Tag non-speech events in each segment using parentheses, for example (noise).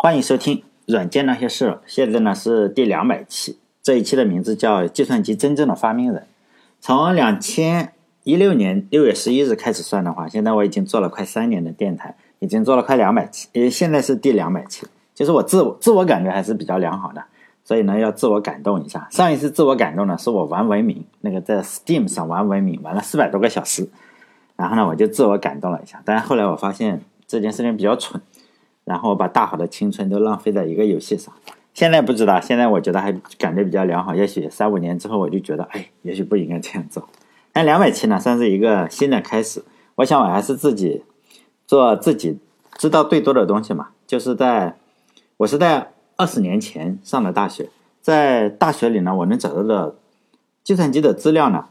欢迎收听《软件那些事》，现在呢是第两百期。这一期的名字叫《计算机真正的发明人》。从两千一六年六月十一日开始算的话，现在我已经做了快三年的电台，已经做了快两百期。呃，现在是第两百期，就是我自我自我感觉还是比较良好的，所以呢要自我感动一下。上一次自我感动呢，是我玩文明，那个在 Steam 上玩文明，玩了四百多个小时，然后呢我就自我感动了一下。但是后来我发现这件事情比较蠢。然后把大好的青春都浪费在一个游戏上，现在不知道，现在我觉得还感觉比较良好。也许三五年之后，我就觉得，哎，也许不应该这样做。但两百期呢，算是一个新的开始。我想我还是自己做自己知道最多的东西嘛。就是在我是在二十年前上的大学，在大学里呢，我能找到的计算机的资料呢，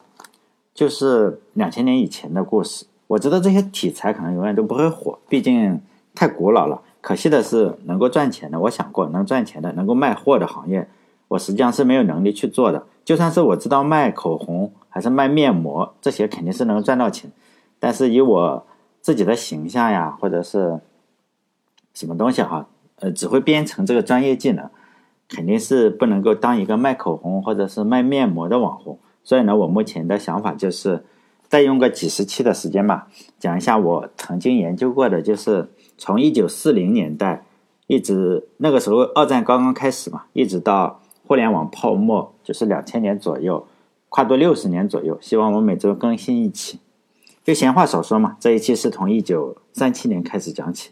就是两千年以前的故事。我知道这些题材可能永远都不会火，毕竟太古老了。可惜的是，能够赚钱的，我想过能赚钱的、能够卖货的行业，我实际上是没有能力去做的。就算是我知道卖口红还是卖面膜，这些肯定是能赚到钱，但是以我自己的形象呀，或者是什么东西哈，呃，只会编程这个专业技能，肯定是不能够当一个卖口红或者是卖面膜的网红。所以呢，我目前的想法就是再用个几十期的时间吧，讲一下我曾经研究过的，就是。从一九四零年代一直那个时候，二战刚刚开始嘛，一直到互联网泡沫，就是两千年左右，跨度六十年左右。希望我每周更新一期。就闲话少说嘛，这一期是从一九三七年开始讲起。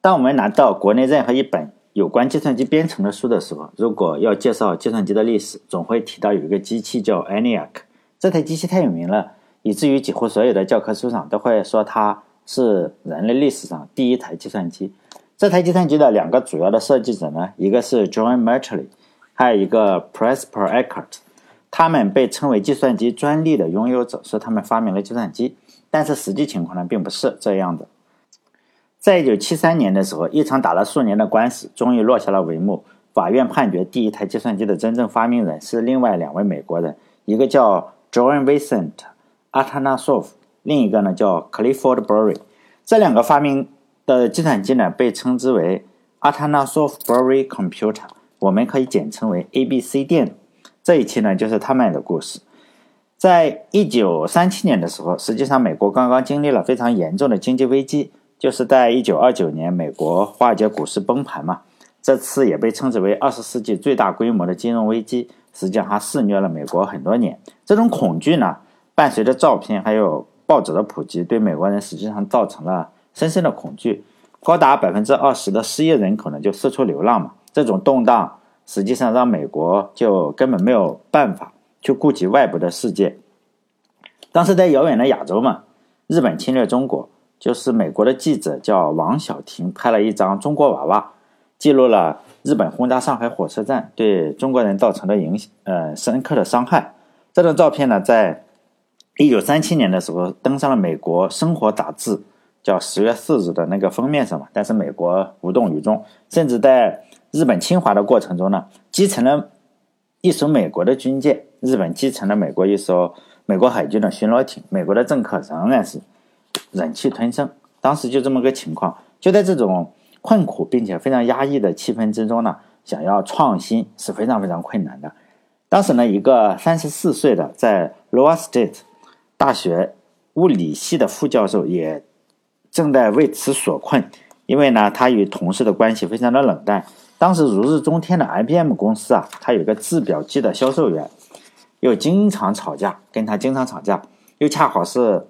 当我们拿到国内任何一本有关计算机编程的书的时候，如果要介绍计算机的历史，总会提到有一个机器叫 ENIAC。这台机器太有名了，以至于几乎所有的教科书上都会说它。是人类历史上第一台计算机。这台计算机的两个主要的设计者呢，一个是 John m e r c h l e y 还有一个 Presper Eckert。他们被称为计算机专利的拥有者，说他们发明了计算机。但是实际情况呢，并不是这样的。在一九七三年的时候，一场打了数年的官司终于落下了帷幕。法院判决，第一台计算机的真正发明人是另外两位美国人，一个叫 John Vincent Atanasoff。另一个呢叫 Clifford Bury，这两个发明的计算机呢被称之为 Atanasoff Bury Computer，我们可以简称为 ABC 电脑。这一期呢就是他们的故事。在一九三七年的时候，实际上美国刚刚经历了非常严重的经济危机，就是在一九二九年美国华尔街股市崩盘嘛。这次也被称之为二十世纪最大规模的金融危机，实际上它肆虐了美国很多年。这种恐惧呢，伴随着照片还有。报纸的普及对美国人实际上造成了深深的恐惧，高达百分之二十的失业人口呢就四处流浪嘛。这种动荡实际上让美国就根本没有办法去顾及外部的世界。当时在遥远的亚洲嘛，日本侵略中国，就是美国的记者叫王小婷拍了一张中国娃娃，记录了日本轰炸上海火车站对中国人造成的影响，呃，深刻的伤害。这张照片呢在。一九三七年的时候，登上了美国生活杂志，叫十月四日的那个封面上嘛。但是美国无动于衷，甚至在日本侵华的过程中呢，击沉了一艘美国的军舰，日本击沉了美国一艘美国海军的巡逻艇。美国的政客仍然是忍气吞声。当时就这么个情况，就在这种困苦并且非常压抑的气氛之中呢，想要创新是非常非常困难的。当时呢，一个三十四岁的在 Lower State。大学物理系的副教授也正在为此所困，因为呢，他与同事的关系非常的冷淡。当时如日中天的 IBM 公司啊，他有一个制表机的销售员，又经常吵架，跟他经常吵架，又恰好是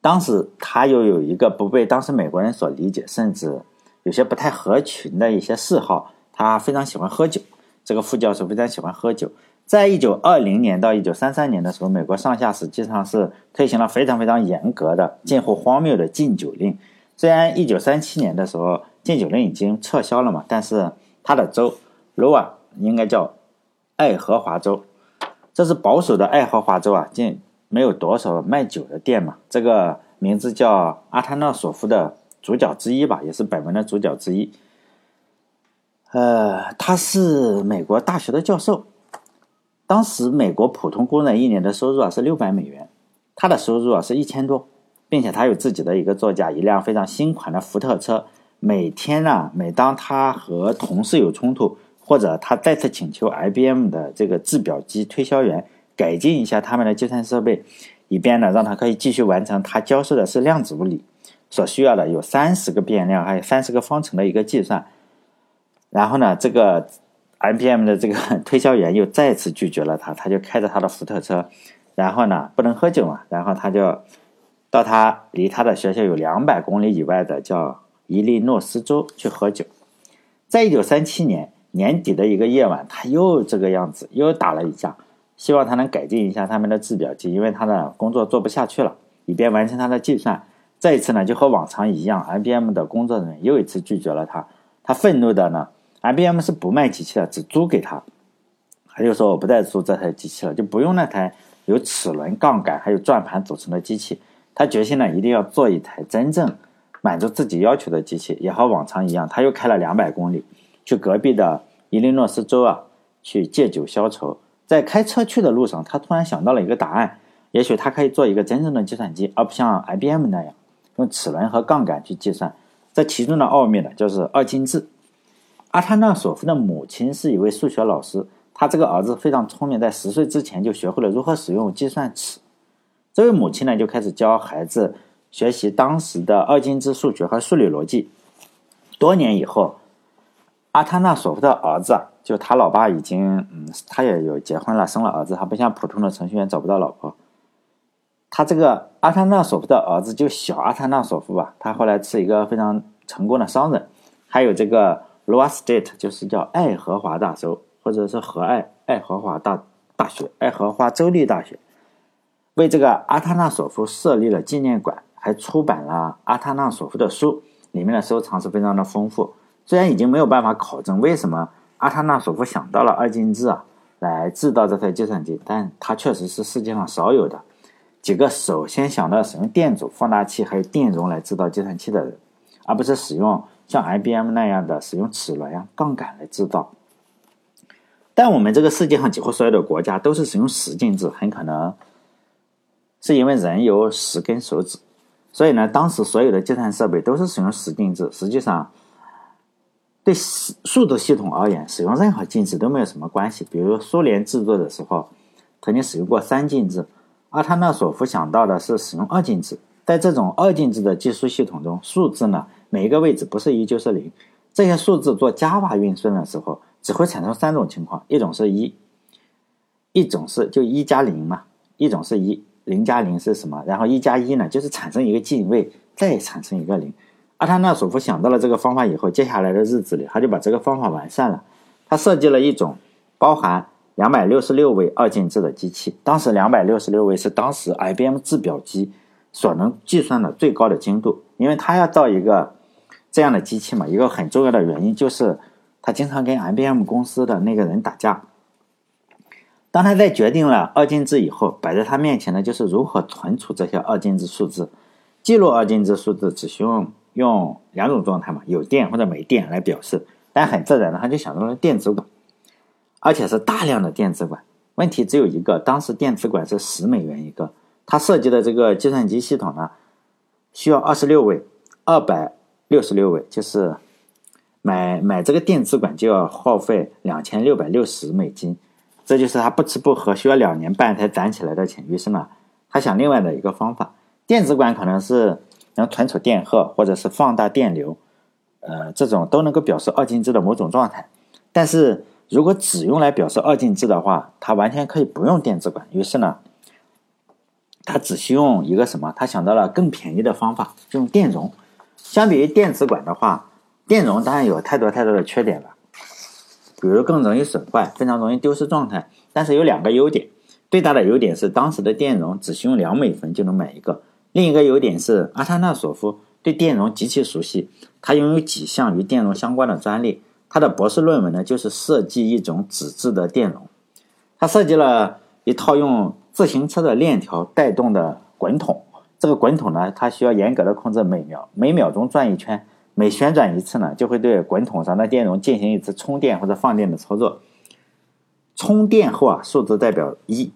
当时他又有一个不被当时美国人所理解，甚至有些不太合群的一些嗜好，他非常喜欢喝酒。这个副教授非常喜欢喝酒。在一九二零年到一九三三年的时候，美国上下实际上是推行了非常非常严格的、近乎荒谬的禁酒令。虽然一九三七年的时候禁酒令已经撤销了嘛，但是它的州，罗瓦应该叫爱荷华州，这是保守的爱荷华州啊，竟没有多少卖酒的店嘛。这个名字叫阿塔纳索夫的主角之一吧，也是本文的主角之一。呃，他是美国大学的教授。当时美国普通工人一年的收入啊是六百美元，他的收入啊是一千多，并且他有自己的一个座驾，一辆非常新款的福特车，每天呢，每当他和同事有冲突，或者他再次请求 IBM 的这个制表机推销员改进一下他们的计算设备，以便呢让他可以继续完成他教授的是量子物理所需要的有三十个变量还有三十个方程的一个计算。然后呢，这个 IBM 的这个 (laughs) 推销员又再次拒绝了他，他就开着他的福特车，然后呢不能喝酒嘛，然后他就到他离他的学校有两百公里以外的叫伊利诺斯州去喝酒。在一九三七年年底的一个夜晚，他又这个样子，又打了一架，希望他能改进一下他们的制表机，因为他的工作做不下去了，以便完成他的计算。这一次呢，就和往常一样，IBM 的工作人员又一次拒绝了他。他愤怒的呢。IBM 是不卖机器的，只租给他。他就说：“我不再租这台机器了，就不用那台由齿轮、杠杆还有转盘组成的机器。”他决心呢，一定要做一台真正满足自己要求的机器。也和往常一样，他又开了两百公里去隔壁的伊利诺斯州啊，去借酒消愁。在开车去的路上，他突然想到了一个答案：也许他可以做一个真正的计算机，而不像 IBM 那样用齿轮和杠杆去计算。这其中的奥秘呢，就是二进制。阿塔纳索夫的母亲是一位数学老师，他这个儿子非常聪明，在十岁之前就学会了如何使用计算尺。这位母亲呢，就开始教孩子学习当时的二进制数学和数理逻辑。多年以后，阿塔纳索夫的儿子，就他老爸已经，嗯，他也有结婚了，生了儿子，他不像普通的程序员找不到老婆。他这个阿塔纳索夫的儿子就小阿塔纳索夫吧，他后来是一个非常成功的商人，还有这个。Loa State 就是叫爱荷华大州，或者是和爱爱荷华大大学、爱荷华州立大学，为这个阿塔纳索夫设立了纪念馆，还出版了阿塔纳索夫的书，里面的收藏是非常的丰富。虽然已经没有办法考证为什么阿塔纳索夫想到了二进制啊来制造这台计算机，但他确实是世界上少有的几个首先想到使用电阻、放大器还有电容来制造计算器的人，而不是使用。像 IBM 那样的使用齿轮呀、杠杆来制造，但我们这个世界上几乎所有的国家都是使用十进制，很可能是因为人有十根手指，所以呢，当时所有的计算设备都是使用十进制。实际上，对数数字系统而言，使用任何进制都没有什么关系。比如苏联制作的时候，曾经使用过三进制，阿塔纳索夫想到的是使用二进制。在这种二进制的计数系统中，数字呢？每一个位置不是一就是零，这些数字做 Java 运算的时候，只会产生三种情况：一种是一，一种是就一加零嘛；一种是一，零加零是什么？然后一加一呢，就是产生一个进位，再产生一个零。阿塔纳索夫想到了这个方法以后，接下来的日子里，他就把这个方法完善了。他设计了一种包含两百六十六位二进制的机器。当时两百六十六位是当时 IBM 制表机所能计算的最高的精度，因为他要造一个。这样的机器嘛，一个很重要的原因就是他经常跟 IBM 公司的那个人打架。当他在决定了二进制以后，摆在他面前的就是如何存储这些二进制数字。记录二进制数字只需要用两种状态嘛，有电或者没电来表示。但很自然的，他就想到了电子管，而且是大量的电子管。问题只有一个，当时电子管是十美元一个。他设计的这个计算机系统呢，需要二十六位，二百。六十六位，就是买买这个电子管就要耗费两千六百六十美金，这就是他不吃不喝需要两年半才攒起来的钱。于是呢，他想另外的一个方法，电子管可能是能存储电荷或者是放大电流，呃，这种都能够表示二进制的某种状态。但是如果只用来表示二进制的话，它完全可以不用电子管。于是呢，他只需用一个什么？他想到了更便宜的方法，用电容。相比于电子管的话，电容当然有太多太多的缺点了，比如更容易损坏，非常容易丢失状态。但是有两个优点，最大的优点是当时的电容只需用两美分就能买一个；另一个优点是阿塔纳索夫对电容极其熟悉，他拥有几项与电容相关的专利。他的博士论文呢，就是设计一种纸质的电容。他设计了一套用自行车的链条带动的滚筒。这个滚筒呢，它需要严格的控制每秒每秒钟转一圈，每旋转一次呢，就会对滚筒上的电容进行一次充电或者放电的操作。充电后啊，数字代表一，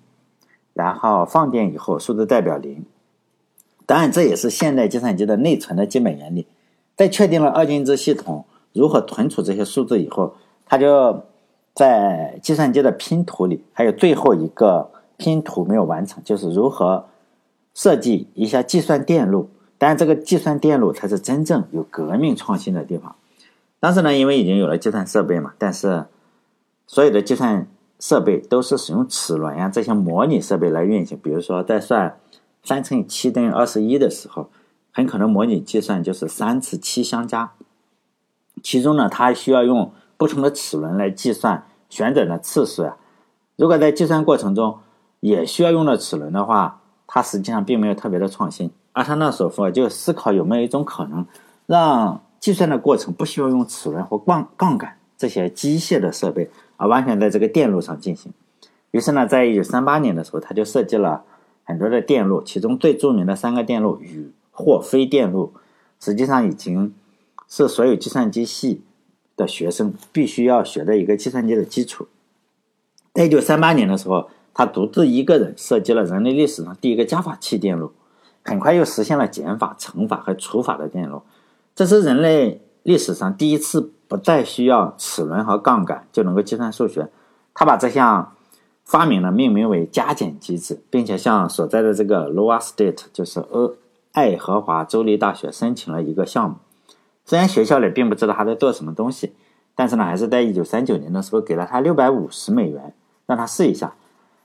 然后放电以后，数字代表零。当然，这也是现代计算机的内存的基本原理。在确定了二进制系统如何存储这些数字以后，它就在计算机的拼图里还有最后一个拼图没有完成，就是如何设计一下计算电路。但这个计算电路才是真正有革命创新的地方。当时呢，因为已经有了计算设备嘛，但是所有的计算设备都是使用齿轮呀这些模拟设备来运行。比如说，在算三乘以七等于二十一的时候，很可能模拟计算就是三次七相加。其中呢，它需要用不同的齿轮来计算旋转的次数呀。如果在计算过程中也需要用到齿轮的话，它实际上并没有特别的创新。阿塔纳索夫就思考有没有一种可能，让计算的过程不需要用齿轮或杠杠杆这些机械的设备，而完全在这个电路上进行。于是呢，在一九三八年的时候，他就设计了很多的电路，其中最著名的三个电路与或非电路，实际上已经是所有计算机系的学生必须要学的一个计算机的基础。在一九三八年的时候，他独自一个人设计了人类历史上第一个加法器电路。很快又实现了减法、乘法和除法的电路，这是人类历史上第一次不再需要齿轮和杠杆就能够计算数学。他把这项发明呢命名为加减机制，并且向所在的这个 Iowa State，就是俄爱荷华州立大学申请了一个项目。虽然学校里并不知道他在做什么东西，但是呢，还是在一九三九年的时候给了他六百五十美元，让他试一下。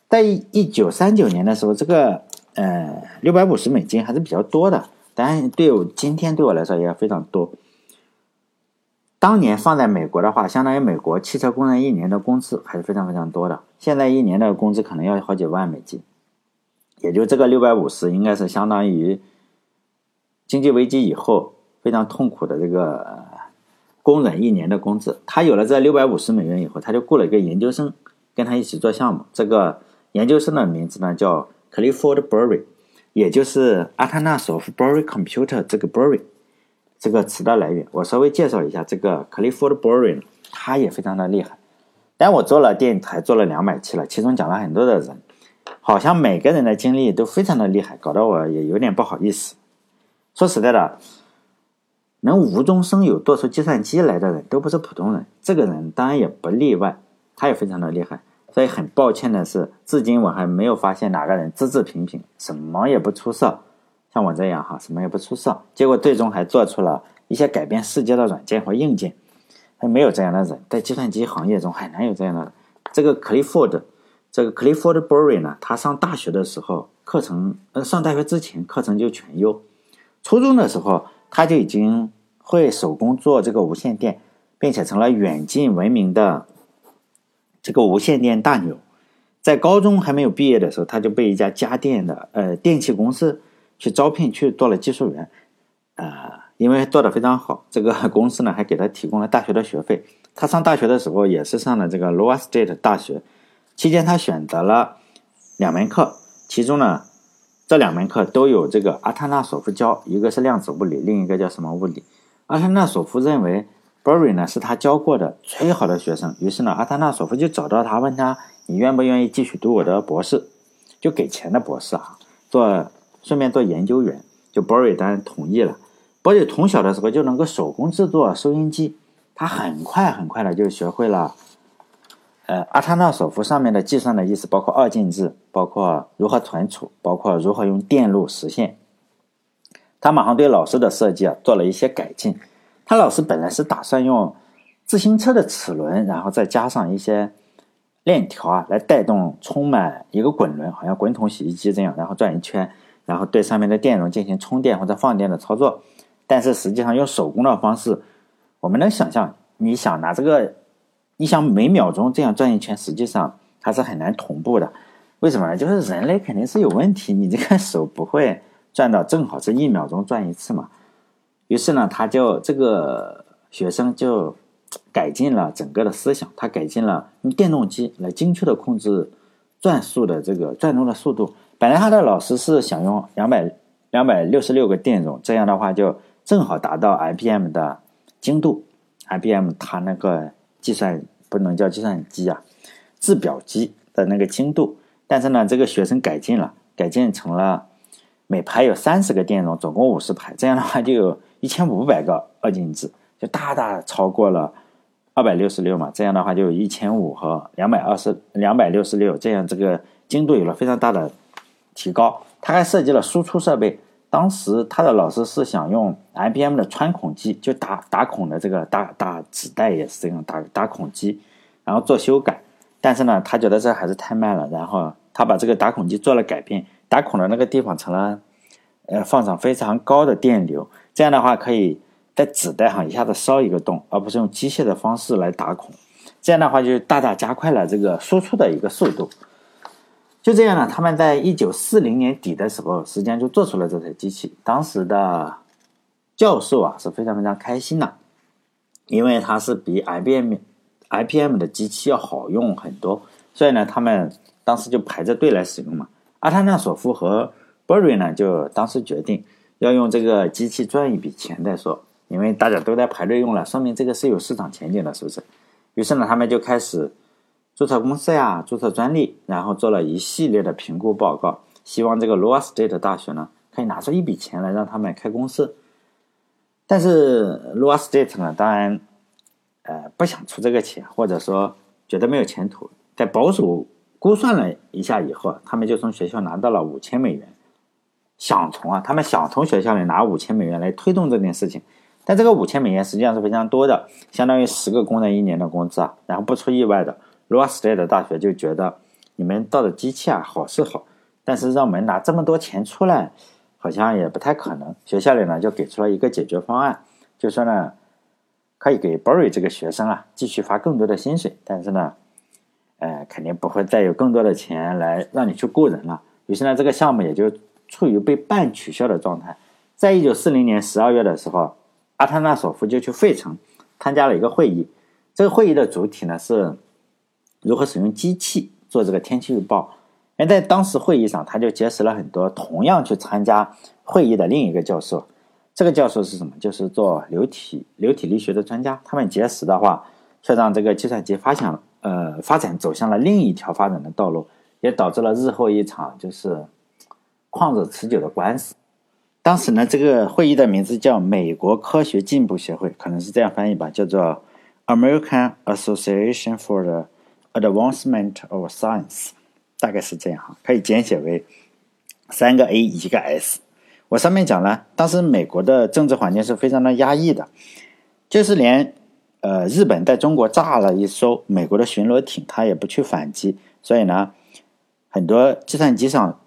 在一九三九年的时候，这个。呃，六百五十美金还是比较多的，当然对我今天对我来说也非常多。当年放在美国的话，相当于美国汽车工人一年的工资还是非常非常多的。现在一年的工资可能要好几万美金，也就这个六百五十，应该是相当于经济危机以后非常痛苦的这个工人一年的工资。他有了这六百五十美元以后，他就雇了一个研究生跟他一起做项目。这个研究生的名字呢叫。Clifford Bury，也就是阿特纳索夫 Bury Computer 这个 Bury 这个词的来源，我稍微介绍一下这个 Clifford Bury，他也非常的厉害。但我做了电台做了两百期了，其中讲了很多的人，好像每个人的经历都非常的厉害，搞得我也有点不好意思。说实在的，能无中生有做出计算机来的人都不是普通人，这个人当然也不例外，他也非常的厉害。所以很抱歉的是，至今我还没有发现哪个人资质平平，什么也不出色，像我这样哈，什么也不出色，结果最终还做出了一些改变世界的软件和硬件。还没有这样的人，在计算机行业中很难有这样的。这个 Clifford，这个 Clifford Bury 呢，他上大学的时候课程，呃，上大学之前课程就全优。初中的时候他就已经会手工做这个无线电，并且成了远近闻名的。这个无线电大牛，在高中还没有毕业的时候，他就被一家家电的呃电器公司去招聘去做了技术员，啊，因为做的非常好，这个公司呢还给他提供了大学的学费。他上大学的时候也是上了这个 Iowa State 大学，期间他选择了两门课，其中呢这两门课都有这个阿特纳索夫教，一个是量子物理，另一个叫什么物理？阿特纳索夫认为。Burry 呢是他教过的最好的学生，于是呢，阿塔纳索夫就找到他，问他：“你愿不愿意继续读我的博士？就给钱的博士啊，做顺便做研究员。”就 Burry 当然同意了。Burry 从小的时候就能够手工制作收音机，他很快很快的就学会了，呃，阿塔纳索夫上面的计算的意思，包括二进制，包括如何存储，包括如何用电路实现。他马上对老师的设计啊做了一些改进。他老师本来是打算用自行车的齿轮，然后再加上一些链条啊，来带动充满一个滚轮，好像滚筒洗衣机这样，然后转一圈，然后对上面的电容进行充电或者放电的操作。但是实际上用手工的方式，我们能想象，你想拿这个，你想每秒钟这样转一圈，实际上它是很难同步的。为什么呢？就是人类肯定是有问题，你这个手不会转到正好是一秒钟转一次嘛。于是呢，他就这个学生就改进了整个的思想，他改进了用电动机来精确的控制转速的这个转动的速度。本来他的老师是想用两百两百六十六个电容，这样的话就正好达到 IBM 的精度。IBM 它那个计算不能叫计算机啊，制表机的那个精度。但是呢，这个学生改进了，改进成了每排有三十个电容，总共五十排，这样的话就有。一千五百个二进制，就大大超过了二百六十六嘛。这样的话就有一千五和两百二十两百六十六，这样这个精度有了非常大的提高。他还设计了输出设备。当时他的老师是想用 IBM 的穿孔机，就打打孔的这个打打纸袋也是这样打打孔机，然后做修改。但是呢，他觉得这还是太慢了，然后他把这个打孔机做了改变，打孔的那个地方成了，呃，放上非常高的电流，这样的话可以在纸袋上一下子烧一个洞，而不是用机械的方式来打孔。这样的话就大大加快了这个输出的一个速度。就这样呢，他们在一九四零年底的时候，实际上就做出了这台机器。当时的教授啊是非常非常开心的，因为它是比 IBM、IBM 的机器要好用很多，所以呢，他们当时就排着队来使用嘛。阿塔纳索夫和 Berry 呢，就当时决定要用这个机器赚一笔钱再说，因为大家都在排队用了，说明这个是有市场前景的，是不是？于是呢，他们就开始。注册公司呀，注册专利，然后做了一系列的评估报告，希望这个 Iowa State 大学呢可以拿出一笔钱来让他们开公司。但是 Iowa State 呢，当然，呃，不想出这个钱，或者说觉得没有前途。在保守估算了一下以后，他们就从学校拿到了五千美元，想从啊，他们想从学校里拿五千美元来推动这件事情。但这个五千美元实际上是非常多的，相当于十个工人一年的工资啊。然后不出意外的。罗斯特的大学就觉得你们造的机器啊好是好，但是让我们拿这么多钱出来，好像也不太可能。学校里呢就给出了一个解决方案，就说呢可以给 Berry 这个学生啊继续发更多的薪水，但是呢，呃肯定不会再有更多的钱来让你去雇人了。于是呢这个项目也就处于被半取消的状态。在一九四零年十二月的时候，阿塔纳索夫就去费城参加了一个会议，这个会议的主体呢是。如何使用机器做这个天气预报？而在当时会议上，他就结识了很多同样去参加会议的另一个教授。这个教授是什么？就是做流体流体力学的专家。他们结识的话，却让这个计算机发展呃发展走向了另一条发展的道路，也导致了日后一场就是旷日持久的官司。当时呢，这个会议的名字叫美国科学进步协会，可能是这样翻译吧，叫做 American Association for the Advancement of Science，大概是这样哈，可以简写为三个 A 一个 S。我上面讲了，当时美国的政治环境是非常的压抑的，就是连呃日本在中国炸了一艘美国的巡逻艇，他也不去反击。所以呢，很多计算机上、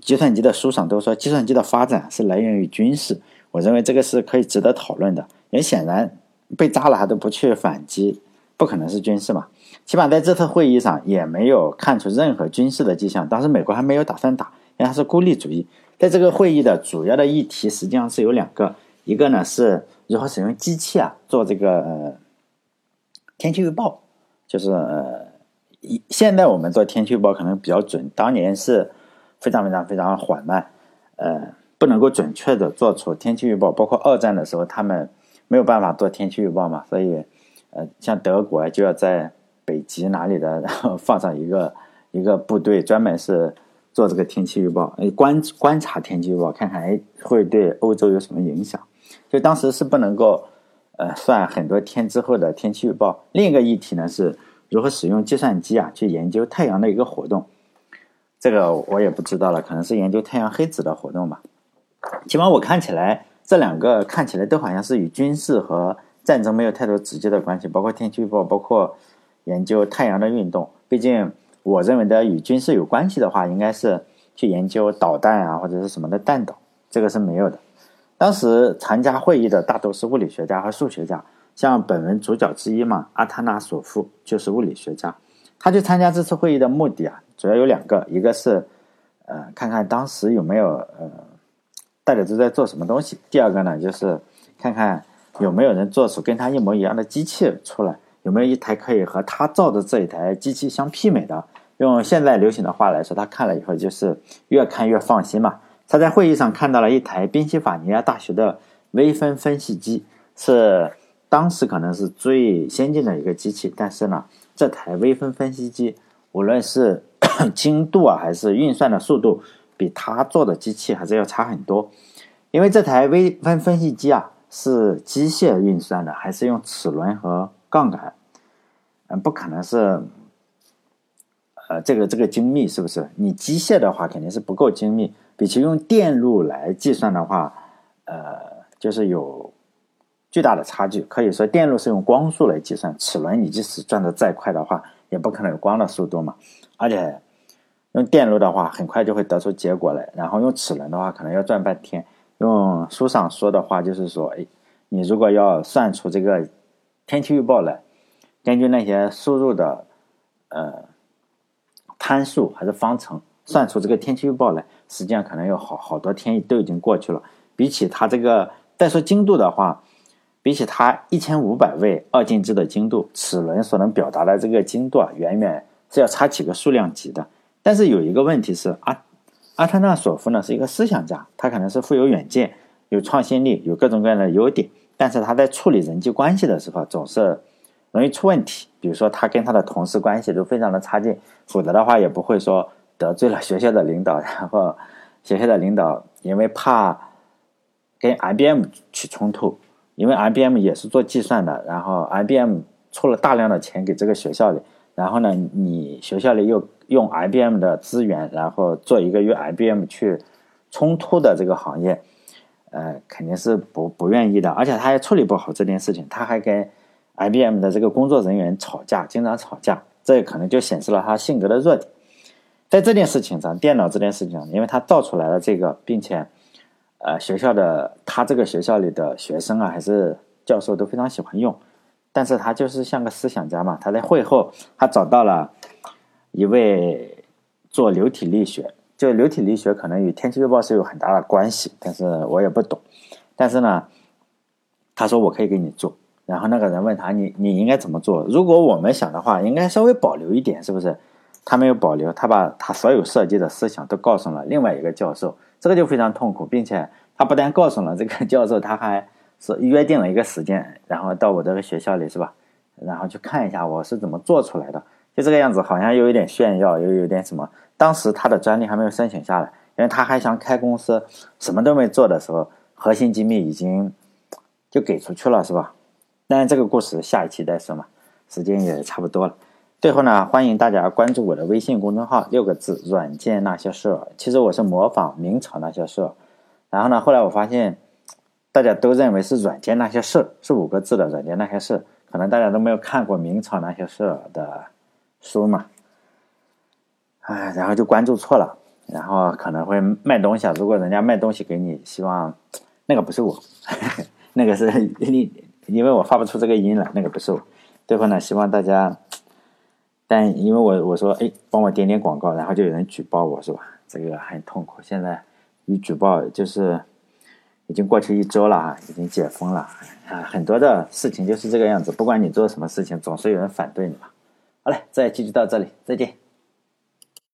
计算机的书上都说，计算机的发展是来源于军事。我认为这个是可以值得讨论的。也显然被炸了，还都不去反击，不可能是军事嘛。起码在这次会议上也没有看出任何军事的迹象。当时美国还没有打算打，因为它是孤立主义。在这个会议的主要的议题实际上是有两个，一个呢是如何使用机器啊做这个天气预报，就是一现在我们做天气预报可能比较准，当年是非常非常非常缓慢，呃不能够准确的做出天气预报。包括二战的时候，他们没有办法做天气预报嘛，所以呃像德国就要在北极哪里的，然 (laughs) 后放上一个一个部队，专门是做这个天气预报，观观察天气预报，看看哎会对欧洲有什么影响。就当时是不能够呃算很多天之后的天气预报。另一个议题呢是如何使用计算机啊去研究太阳的一个活动，这个我也不知道了，可能是研究太阳黑子的活动吧。起码我看起来这两个看起来都好像是与军事和战争没有太多直接的关系，包括天气预报，包括。研究太阳的运动，毕竟我认为的与军事有关系的话，应该是去研究导弹啊或者是什么的弹道，这个是没有的。当时参加会议的大都是物理学家和数学家，像本文主角之一嘛，阿塔纳索夫就是物理学家。他去参加这次会议的目的啊，主要有两个，一个是呃看看当时有没有呃大家都在做什么东西，第二个呢就是看看有没有人做出跟他一模一样的机器出来。有没有一台可以和他造的这一台机器相媲美的？用现在流行的话来说，他看了以后就是越看越放心嘛。他在会议上看到了一台宾夕法尼亚大学的微分分析机，是当时可能是最先进的一个机器。但是呢，这台微分分析机无论是 (coughs) 精度啊，还是运算的速度，比他做的机器还是要差很多。因为这台微分分析机啊，是机械运算的，还是用齿轮和杠杆？嗯，不可能是，呃，这个这个精密是不是？你机械的话肯定是不够精密，比起用电路来计算的话，呃，就是有巨大的差距。可以说，电路是用光速来计算，齿轮你即使转的再快的话，也不可能有光的速度嘛。而且用电路的话，很快就会得出结果来，然后用齿轮的话，可能要转半天。用书上说的话就是说，哎，你如果要算出这个天气预报来。根据那些输入的呃参数还是方程算出这个天气预报来，实际上可能有好好多天都已经过去了。比起它这个再说精度的话，比起它一千五百位二进制的精度，齿轮所能表达的这个精度啊，远远是要差几个数量级的。但是有一个问题是，阿阿特纳索夫呢是一个思想家，他可能是富有远见、有创新力、有各种各样的优点，但是他在处理人际关系的时候总是。容易出问题，比如说他跟他的同事关系都非常的差劲，否则的话也不会说得罪了学校的领导，然后学校的领导因为怕跟 IBM 起冲突，因为 IBM 也是做计算的，然后 IBM 出了大量的钱给这个学校里，然后呢，你学校里又用 IBM 的资源，然后做一个与 IBM 去冲突的这个行业，呃，肯定是不不愿意的，而且他也处理不好这件事情，他还跟。IBM 的这个工作人员吵架，经常吵架，这可能就显示了他性格的弱点。在这件事情上，电脑这件事情上，因为他造出来了这个，并且，呃，学校的他这个学校里的学生啊，还是教授都非常喜欢用。但是他就是像个思想家嘛，他在会后他找到了一位做流体力学，就流体力学可能与天气预报是有很大的关系，但是我也不懂。但是呢，他说我可以给你做。然后那个人问他：“你你应该怎么做？”如果我们想的话，应该稍微保留一点，是不是？他没有保留，他把他所有设计的思想都告诉了另外一个教授，这个就非常痛苦，并且他不但告诉了这个 (laughs) 教授，他还是约定了一个时间，然后到我这个学校里，是吧？然后去看一下我是怎么做出来的，就这个样子，好像又有点炫耀，又有点什么。当时他的专利还没有申请下来，因为他还想开公司，什么都没做的时候，核心机密已经就给出去了，是吧？但这个故事下一期再说嘛，时间也差不多了。最后呢，欢迎大家关注我的微信公众号，六个字“软件那些事儿”。其实我是模仿明朝那些事儿，然后呢，后来我发现大家都认为是“软件那些事”是五个字的“软件那些事”，可能大家都没有看过明朝那些事儿的书嘛。哎，然后就关注错了，然后可能会卖东西啊。如果人家卖东西给你，希望那个不是我，(laughs) 那个是你。因为我发不出这个音了，那个不是我。最后呢，希望大家，但因为我我说哎，帮我点点广告，然后就有人举报我是吧？这个很痛苦。现在一举报就是已经过去一周了啊，已经解封了啊，很多的事情就是这个样子。不管你做什么事情，总是有人反对你嘛。好嘞，这一期就到这里，再见。